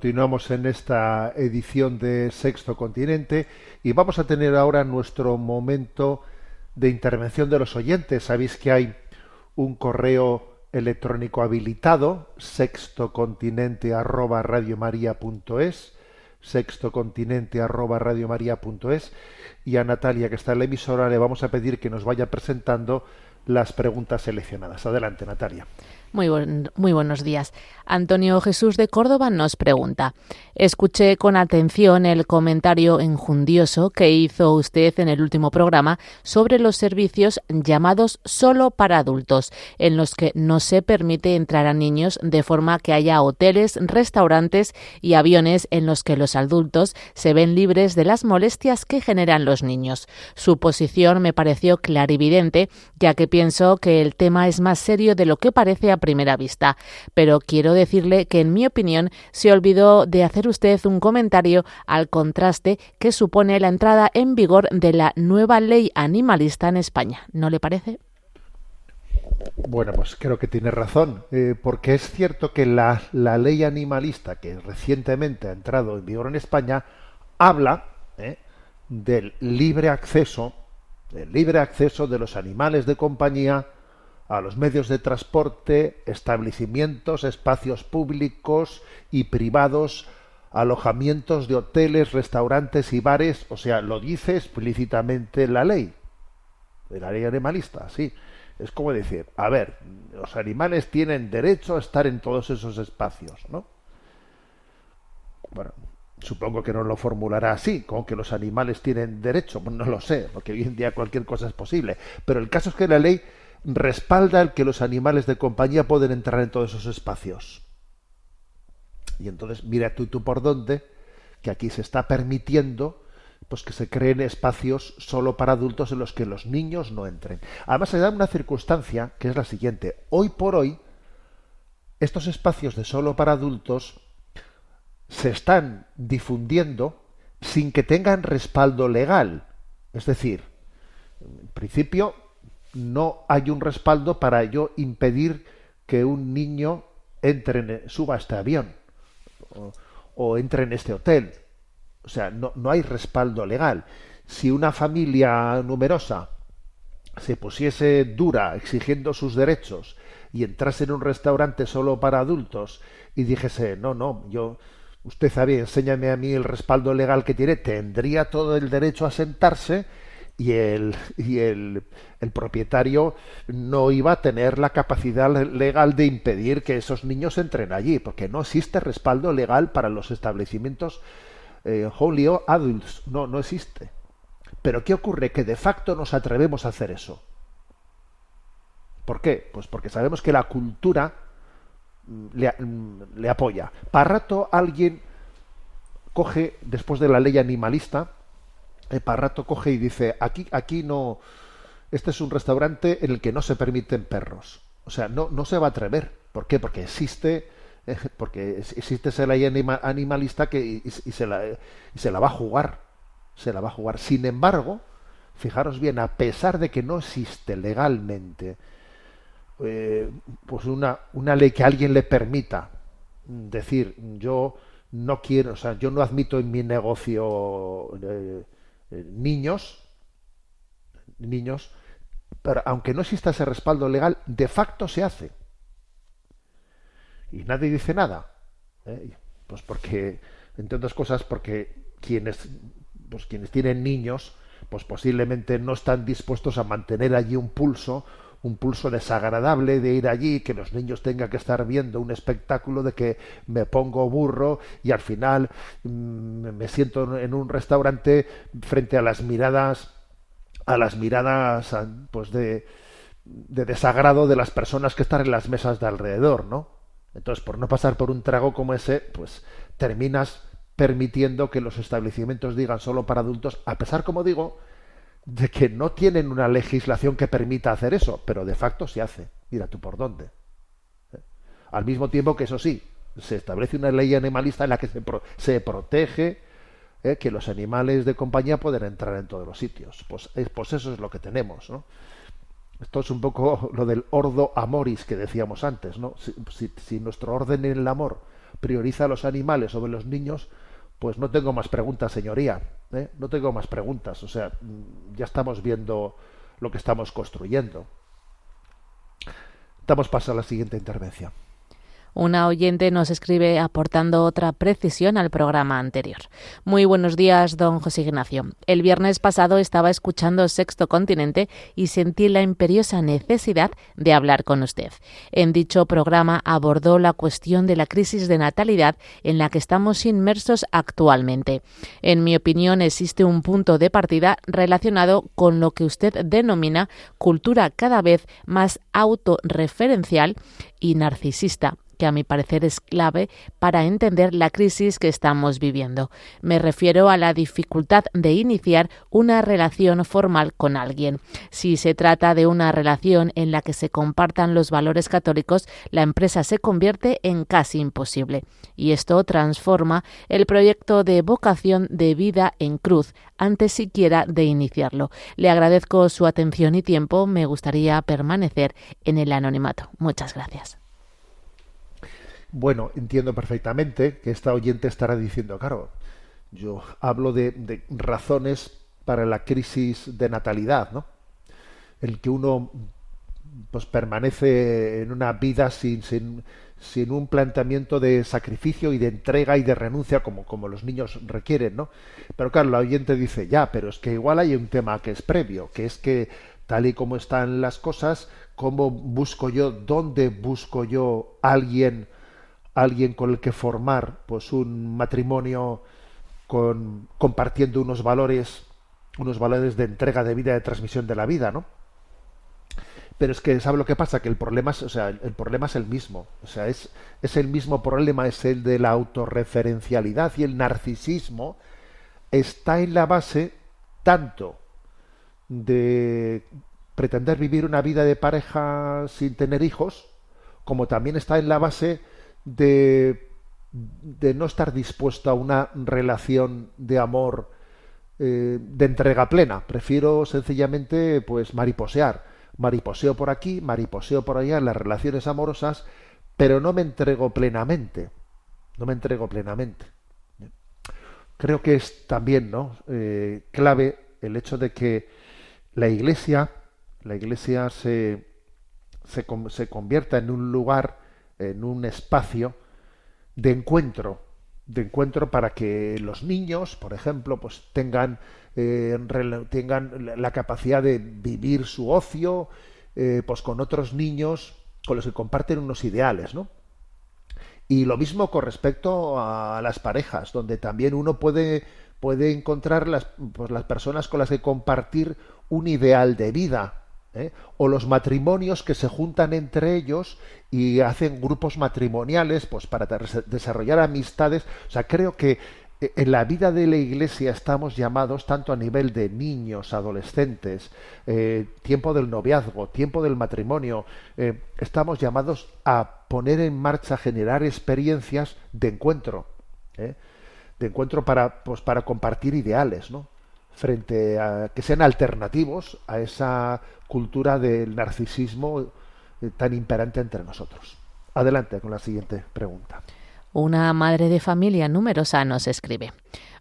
Continuamos en esta edición de Sexto Continente y vamos a tener ahora nuestro momento de intervención de los oyentes. Sabéis que hay un correo electrónico habilitado, sextocontinente arroba radiomaria.es, sextocontinente arroba radiomaria.es, y a Natalia, que está en la emisora, le vamos a pedir que nos vaya presentando las preguntas seleccionadas. Adelante, Natalia. Muy, buen- muy buenos días. Antonio Jesús de Córdoba nos pregunta. Escuché con atención el comentario enjundioso que hizo usted en el último programa sobre los servicios llamados solo para adultos, en los que no se permite entrar a niños de forma que haya hoteles, restaurantes y aviones en los que los adultos se ven libres de las molestias que generan los niños. Su posición me pareció clarividente, ya que pienso que el tema es más serio de lo que parece primera vista. Pero quiero decirle que, en mi opinión, se olvidó de hacer usted un comentario al contraste que supone la entrada en vigor de la nueva ley animalista en España. ¿No le parece? Bueno, pues creo que tiene razón, eh, porque es cierto que la, la ley animalista que recientemente ha entrado en vigor en España habla eh, del libre acceso, del libre acceso de los animales de compañía a los medios de transporte, establecimientos, espacios públicos y privados, alojamientos de hoteles, restaurantes y bares, o sea, lo dice explícitamente la ley, de la ley animalista, sí. Es como decir, a ver, los animales tienen derecho a estar en todos esos espacios, ¿no? Bueno, supongo que no lo formulará así, como que los animales tienen derecho, no lo sé, porque hoy en día cualquier cosa es posible. Pero el caso es que la ley respalda el que los animales de compañía pueden entrar en todos esos espacios. Y entonces mira tú, tú por dónde, que aquí se está permitiendo pues que se creen espacios solo para adultos en los que los niños no entren. Además se da una circunstancia que es la siguiente. Hoy por hoy, estos espacios de solo para adultos se están difundiendo sin que tengan respaldo legal. Es decir, en principio no hay un respaldo para yo impedir que un niño entre en, suba a este avión o, o entre en este hotel o sea, no, no hay respaldo legal. Si una familia numerosa se pusiese dura exigiendo sus derechos y entrase en un restaurante solo para adultos y dijese, no, no, yo, usted sabe, enséñame a mí el respaldo legal que tiene, tendría todo el derecho a sentarse y el, y el, el, propietario no iba a tener la capacidad legal de impedir que esos niños entren allí, porque no existe respaldo legal para los establecimientos eh, adults, no, no existe. Pero ¿qué ocurre? Que de facto nos atrevemos a hacer eso. ¿Por qué? Pues porque sabemos que la cultura mm, le, mm, le apoya. Para rato alguien coge, después de la ley animalista, eh, para rato coge y dice, aquí, aquí no, este es un restaurante en el que no se permiten perros. O sea, no, no se va a atrever. ¿Por qué? Porque existe porque existe esa ley animalista que y, se la, se la va a jugar, se la va a jugar. Sin embargo, fijaros bien, a pesar de que no existe legalmente eh, pues una, una ley que alguien le permita decir yo no quiero, o sea, yo no admito en mi negocio eh, eh, niños, niños, pero aunque no exista ese respaldo legal, de facto se hace y nadie dice nada. ¿eh? Pues porque, entre otras cosas, porque quienes, pues quienes tienen niños, pues posiblemente no están dispuestos a mantener allí un pulso, un pulso desagradable de ir allí, que los niños tengan que estar viendo un espectáculo de que me pongo burro y al final mm, me siento en un restaurante frente a las miradas, a las miradas, pues de, de desagrado de las personas que están en las mesas de alrededor, ¿no? Entonces, por no pasar por un trago como ese, pues terminas permitiendo que los establecimientos digan solo para adultos, a pesar, como digo, de que no tienen una legislación que permita hacer eso, pero de facto se hace. Mira tú por dónde. ¿Eh? Al mismo tiempo que eso sí, se establece una ley animalista en la que se, se protege ¿eh? que los animales de compañía pueden entrar en todos los sitios. Pues, pues eso es lo que tenemos. ¿no? Esto es un poco lo del ordo amoris que decíamos antes, ¿no? Si, nuestro orden en el amor prioriza a los animales sobre los niños, pues no tengo más preguntas, señoría. ¿eh? No tengo más preguntas. O sea, ya estamos viendo lo que estamos construyendo. Damos paso a la siguiente intervención. Una oyente nos escribe aportando otra precisión al programa anterior. Muy buenos días, don José Ignacio. El viernes pasado estaba escuchando Sexto Continente y sentí la imperiosa necesidad de hablar con usted. En dicho programa abordó la cuestión de la crisis de natalidad en la que estamos inmersos actualmente. En mi opinión, existe un punto de partida relacionado con lo que usted denomina cultura cada vez más autorreferencial y narcisista que a mi parecer es clave para entender la crisis que estamos viviendo. Me refiero a la dificultad de iniciar una relación formal con alguien. Si se trata de una relación en la que se compartan los valores católicos, la empresa se convierte en casi imposible. Y esto transforma el proyecto de vocación de vida en cruz antes siquiera de iniciarlo. Le agradezco su atención y tiempo. Me gustaría permanecer en el anonimato. Muchas gracias. Bueno, entiendo perfectamente que esta oyente estará diciendo, claro, yo hablo de, razones para la crisis de natalidad, ¿no? El que uno pues permanece en una vida sin, sin, sin, un planteamiento de sacrificio y de entrega y de renuncia como, como los niños requieren, ¿no? Pero claro, la oyente dice, ya, pero es que igual hay un tema que es previo, que es que tal y como están las cosas, ¿cómo busco yo, dónde busco yo alguien alguien con el que formar pues un matrimonio con, compartiendo unos valores unos valores de entrega de vida de transmisión de la vida no pero es que sabe lo que pasa que el problema es o sea el problema es el mismo. O sea es es el mismo problema es el de la autorreferencialidad y el narcisismo está en la base tanto de pretender vivir una vida de pareja sin tener hijos como también está en la base de no estar dispuesto a una relación de amor eh, de entrega plena prefiero sencillamente pues mariposear mariposeo por aquí, mariposeo por allá en las relaciones amorosas, pero no me entrego plenamente. No me entrego plenamente. Creo que es también ¿no? Eh, clave el hecho de que la iglesia, la iglesia se, se, se convierta en un lugar, en un espacio de encuentro, de encuentro para que los niños, por ejemplo, pues tengan eh, tengan la capacidad de vivir su ocio eh, pues con otros niños con los que comparten unos ideales, ¿no? Y lo mismo con respecto a las parejas, donde también uno puede, puede encontrar las, pues las personas con las que compartir un ideal de vida, ¿eh? o los matrimonios que se juntan entre ellos y hacen grupos matrimoniales pues para desarrollar amistades o sea creo que eh, en la vida de la Iglesia estamos llamados, tanto a nivel de niños, adolescentes, eh, tiempo del noviazgo, tiempo del matrimonio, estamos llamados a poner en marcha, generar experiencias de encuentro, de encuentro para, pues, para compartir ideales, ¿no? Frente a que sean alternativos a esa cultura del narcisismo tan imperante entre nosotros. Adelante con la siguiente pregunta. Una madre de familia numerosa nos escribe.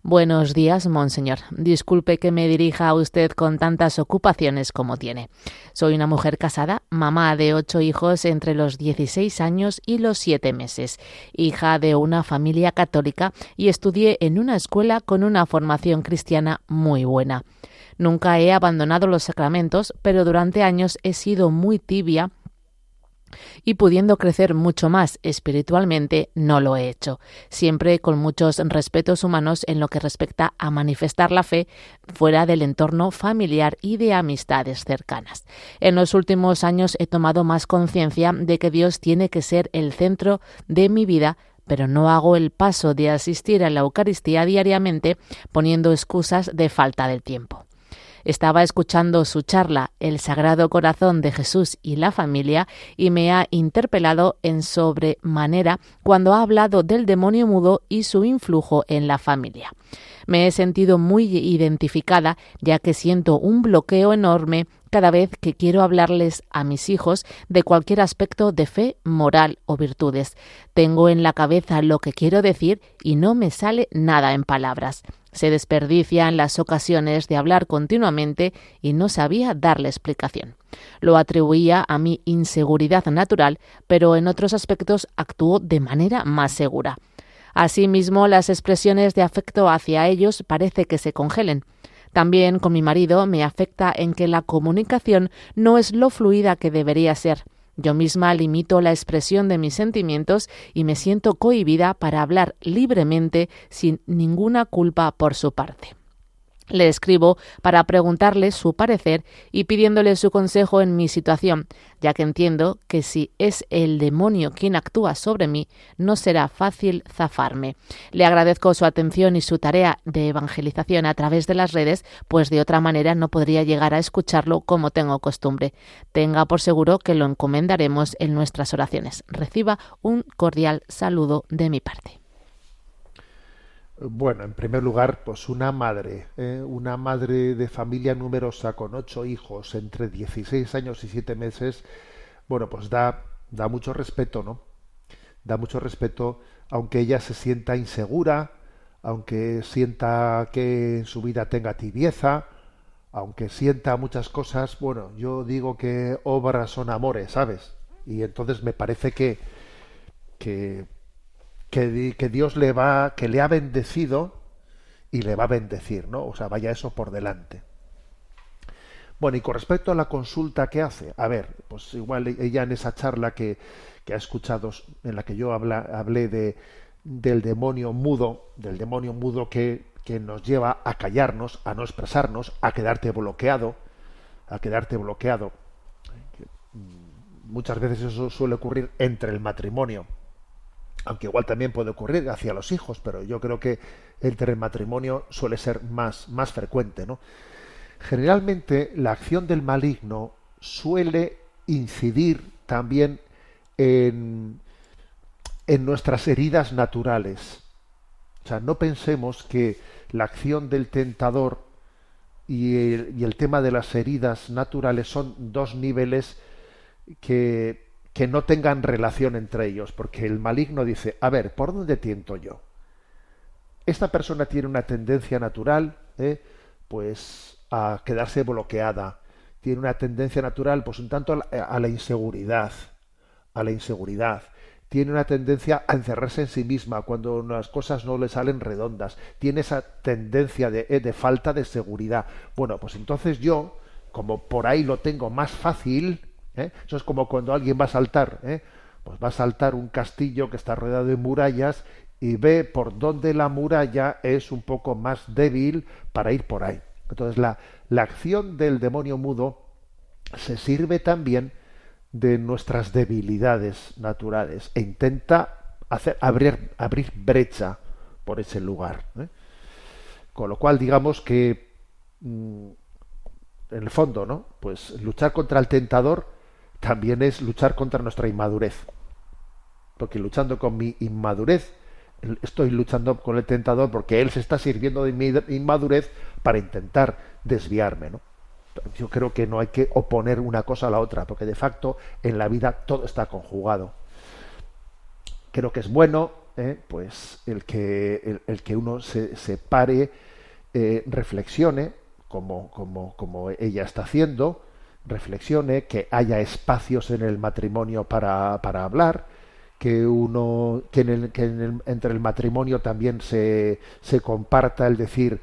Buenos días, monseñor. Disculpe que me dirija a usted con tantas ocupaciones como tiene. Soy una mujer casada, mamá de ocho hijos entre los 16 años y los siete meses, hija de una familia católica y estudié en una escuela con una formación cristiana muy buena. Nunca he abandonado los sacramentos, pero durante años he sido muy tibia y pudiendo crecer mucho más espiritualmente, no lo he hecho, siempre con muchos respetos humanos en lo que respecta a manifestar la fe fuera del entorno familiar y de amistades cercanas. En los últimos años he tomado más conciencia de que Dios tiene que ser el centro de mi vida pero no hago el paso de asistir a la Eucaristía diariamente poniendo excusas de falta de tiempo. Estaba escuchando su charla El Sagrado Corazón de Jesús y la familia y me ha interpelado en sobremanera cuando ha hablado del demonio mudo y su influjo en la familia. Me he sentido muy identificada ya que siento un bloqueo enorme cada vez que quiero hablarles a mis hijos de cualquier aspecto de fe, moral o virtudes. Tengo en la cabeza lo que quiero decir y no me sale nada en palabras. Se desperdician las ocasiones de hablar continuamente y no sabía darle explicación. Lo atribuía a mi inseguridad natural, pero en otros aspectos actuó de manera más segura. Asimismo, las expresiones de afecto hacia ellos parece que se congelen. También con mi marido me afecta en que la comunicación no es lo fluida que debería ser. Yo misma limito la expresión de mis sentimientos y me siento cohibida para hablar libremente sin ninguna culpa por su parte. Le escribo para preguntarle su parecer y pidiéndole su consejo en mi situación, ya que entiendo que si es el demonio quien actúa sobre mí, no será fácil zafarme. Le agradezco su atención y su tarea de evangelización a través de las redes, pues de otra manera no podría llegar a escucharlo como tengo costumbre. Tenga por seguro que lo encomendaremos en nuestras oraciones. Reciba un cordial saludo de mi parte. Bueno, en primer lugar, pues una madre, ¿eh? una madre de familia numerosa con ocho hijos entre 16 años y siete meses, bueno, pues da, da mucho respeto, ¿no? Da mucho respeto, aunque ella se sienta insegura, aunque sienta que en su vida tenga tibieza, aunque sienta muchas cosas, bueno, yo digo que obras son amores, ¿sabes? Y entonces me parece que, que que, Dios le va, que le ha bendecido y le va a bendecir, ¿no? O sea, vaya eso por delante. Bueno, y con respecto a la consulta que hace, a ver, pues igual ella en esa charla que, que ha escuchado, en la que yo habla, hablé de, del demonio mudo, del demonio mudo que, que nos lleva a callarnos, a no expresarnos, a quedarte bloqueado, a quedarte bloqueado. mm, muchas veces eso suele ocurrir entre el matrimonio, aunque igual también puede ocurrir hacia los hijos, pero yo creo que el matrimonio suele ser más, más frecuente, ¿no? Generalmente la acción del maligno suele incidir también en, en nuestras heridas naturales. O sea, no pensemos que la acción del tentador y el, tema de las heridas naturales son dos niveles que, que no tengan relación entre ellos, porque el maligno dice, a ver, ¿por dónde tiento yo? Esta persona tiene una tendencia natural, ¿eh? pues, a quedarse bloqueada, tiene una tendencia natural, pues un tanto a la inseguridad, a la inseguridad tiene una tendencia a encerrarse en sí misma cuando las cosas no le salen redondas, tiene esa tendencia de, eh, de, falta de seguridad. Bueno, pues entonces yo, como por ahí lo tengo más fácil, ¿eh? eso es como cuando alguien va a saltar, ¿eh? pues va a saltar un castillo que está rodeado de murallas y ve por dónde la muralla es un poco más débil para ir por ahí. Entonces la, la acción del demonio mudo se sirve también de nuestras debilidades naturales e intenta hacer, abrir, abrir brecha por ese lugar. ¿eh? Con lo cual, digamos que mm, en el fondo, ¿no? Pues luchar contra el tentador también es luchar contra nuestra inmadurez. Porque luchando con mi inmadurez, estoy luchando con el tentador porque él se está sirviendo de mi inmadurez para intentar desviarme, ¿no? yo creo que no hay que oponer una cosa a la otra, porque de facto en la vida todo está conjugado. Creo que es bueno, ¿eh? pues el que, el, que uno se, se pare, eh, reflexione, como, como, como ella está haciendo, reflexione, que haya espacios en el matrimonio para, para hablar, que uno, que, en el, que entre el matrimonio también se, se comparta el decir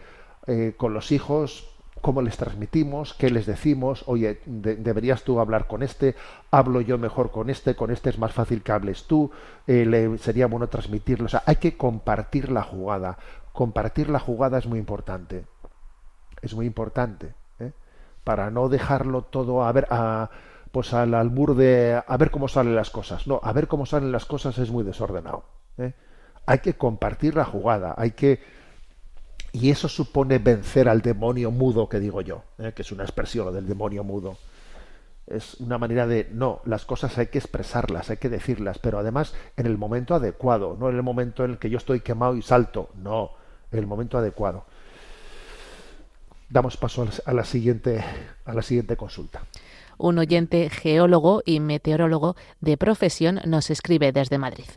eh, con los hijos, cómo les transmitimos, qué les decimos, oye, deberías tú hablar con este, hablo yo mejor con este, con este es más fácil que hables tú, eh, le, sería bueno transmitirlo. O sea, hay que compartir la jugada. Compartir la jugada es muy importante. Es muy importante. Para no dejarlo todo a ver, a, pues al albur de a ver cómo salen las cosas. No, a ver cómo salen las cosas es muy desordenado. ¿eh? Hay que compartir la jugada, hay que y eso supone vencer al demonio mudo, que digo yo, ¿eh? que es una expresión del demonio mudo. Es una manera de, no, las cosas hay que expresarlas, hay que decirlas, pero además en el momento adecuado, no en el momento en el que yo estoy quemado y salto, no, en el momento adecuado. Damos paso a la siguiente, a la siguiente consulta. Un oyente geólogo y meteorólogo de profesión nos escribe desde Madrid.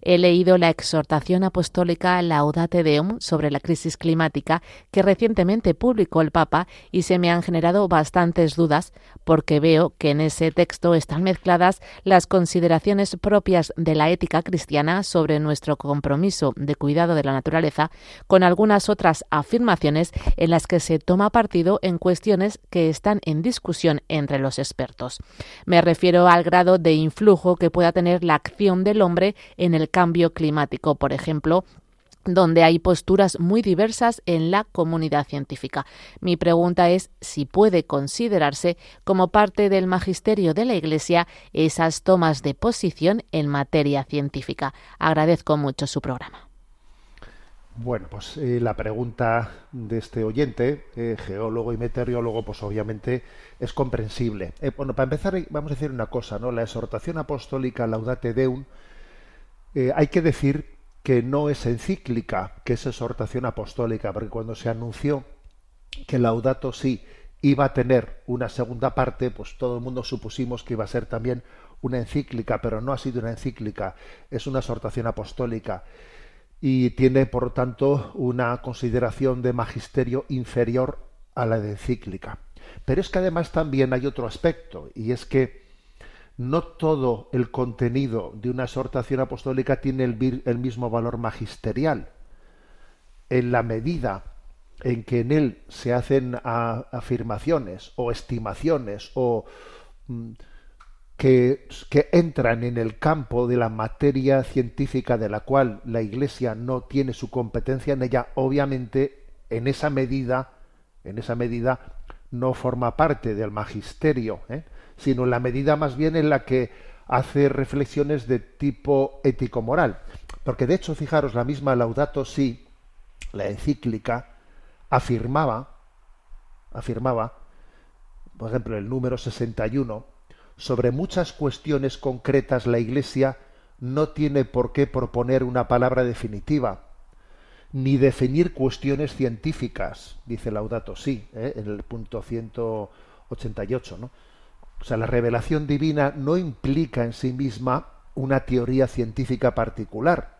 He leído la exhortación apostólica Laudate Deum sobre la crisis climática que recientemente publicó el Papa y se me han generado bastantes dudas porque veo que en ese texto están mezcladas las consideraciones propias de la ética cristiana sobre nuestro compromiso de cuidado de la naturaleza con algunas otras afirmaciones en las que se toma partido en cuestiones que están en discusión entre los expertos. Me refiero al grado de influjo que pueda tener la acción del hombre en el cambio climático, por ejemplo, donde hay posturas muy diversas en la comunidad científica. Mi pregunta es si puede considerarse como parte del magisterio de la Iglesia esas tomas de posición en materia científica. Agradezco mucho su programa. Bueno, pues eh, la pregunta de este oyente, eh, geólogo y meteorólogo, pues obviamente es comprensible. Eh, bueno, para empezar, vamos a decir una cosa, ¿no? La exhortación apostólica Laudate Deum eh, hay que decir que no es encíclica, que es exhortación apostólica, porque cuando se anunció que Laudato sí iba a tener una segunda parte, pues todo el mundo supusimos que iba a ser también una encíclica, pero no ha sido una encíclica, es una exhortación apostólica y tiene, por lo tanto, una consideración de magisterio inferior a la de encíclica. Pero es que además también hay otro aspecto, y es que no todo el contenido de una exhortación apostólica tiene el, mismo valor magisterial. En la medida en que en él se hacen afirmaciones o estimaciones o mm, que, que, entran en el campo de la materia científica de la cual la Iglesia no tiene su competencia en ella, obviamente en esa medida, en esa medida no forma parte del magisterio, ¿eh? sino en la medida más bien en la que hace reflexiones de tipo ético-moral. Porque de hecho, fijaros, la misma Laudato Si, la encíclica, afirmaba, afirmaba, por ejemplo, el número 61, sobre muchas cuestiones concretas la Iglesia no tiene por qué proponer una palabra definitiva, ni definir cuestiones científicas, dice Laudato Si, ¿eh? en el punto 188. ¿no? O sea, la revelación divina no implica en sí misma una teoría científica particular,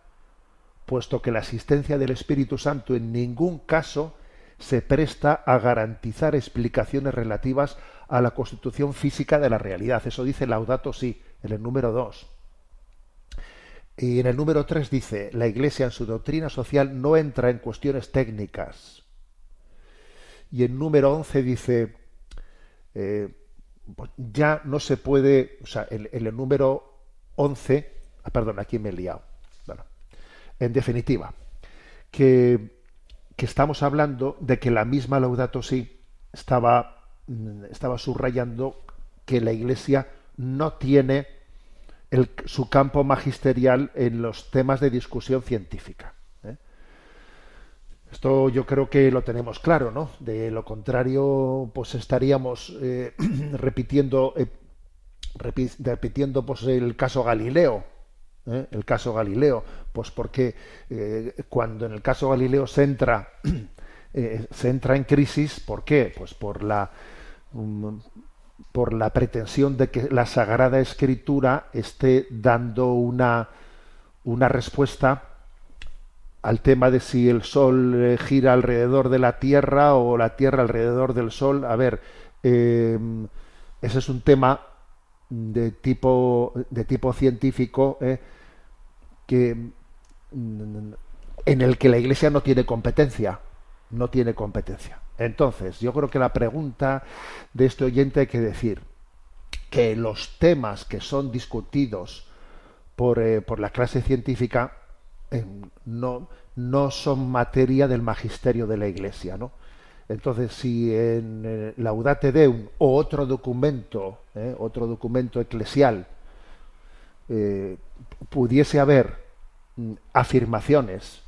puesto que la existencia del Espíritu Santo en ningún caso se presta a garantizar explicaciones relativas a la constitución física de la realidad. Eso dice Laudato Si, en el número 2. Y en el número 3 dice, la Iglesia en su doctrina social no entra en cuestiones técnicas. Y en número 11 dice, eh, pues ya no se puede, o sea, en, el número 11, ah, perdón, aquí me he liado. Bueno, en definitiva, que, que, estamos hablando de que la misma Laudato Si estaba, mm, estaba subrayando que la Iglesia no tiene su campo magisterial en los temas de discusión científica. Esto yo creo que lo tenemos claro, ¿no? De lo contrario, pues estaríamos eh, repitiendo, eh, repitiendo pues el caso Galileo, ¿eh? el caso Galileo, pues porque cuando en el caso Galileo se entra, se entra en crisis, ¿por qué? Pues por la um, por la pretensión de que la Sagrada Escritura esté dando una, una respuesta al tema de si el Sol eh, gira alrededor de la Tierra o la Tierra alrededor del Sol. A ver, em, ese es un tema de tipo, de tipo científico eh, que, mm, en el que la Iglesia no tiene competencia. No tiene competencia. Entonces, yo creo que la pregunta de este oyente hay que decir que los temas que son discutidos por, eh, por la clase científica no, no son materia del magisterio de la Iglesia, ¿no? Entonces, si en eh, Laudate Deum o otro documento, eh, otro documento eclesial, eh, pudiese haber mm, afirmaciones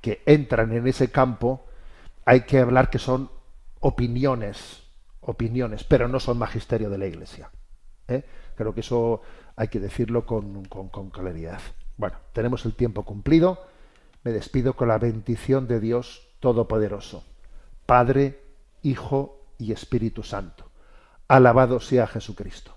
que entran en ese campo, hay que hablar que son opiniones, opiniones, pero no son magisterio de la Iglesia. Creo que eso hay que decirlo con claridad. Bueno, tenemos el tiempo cumplido. Me despido con la bendición de Dios Todopoderoso, Padre, Hijo y Espíritu Santo. Alabado sea Jesucristo.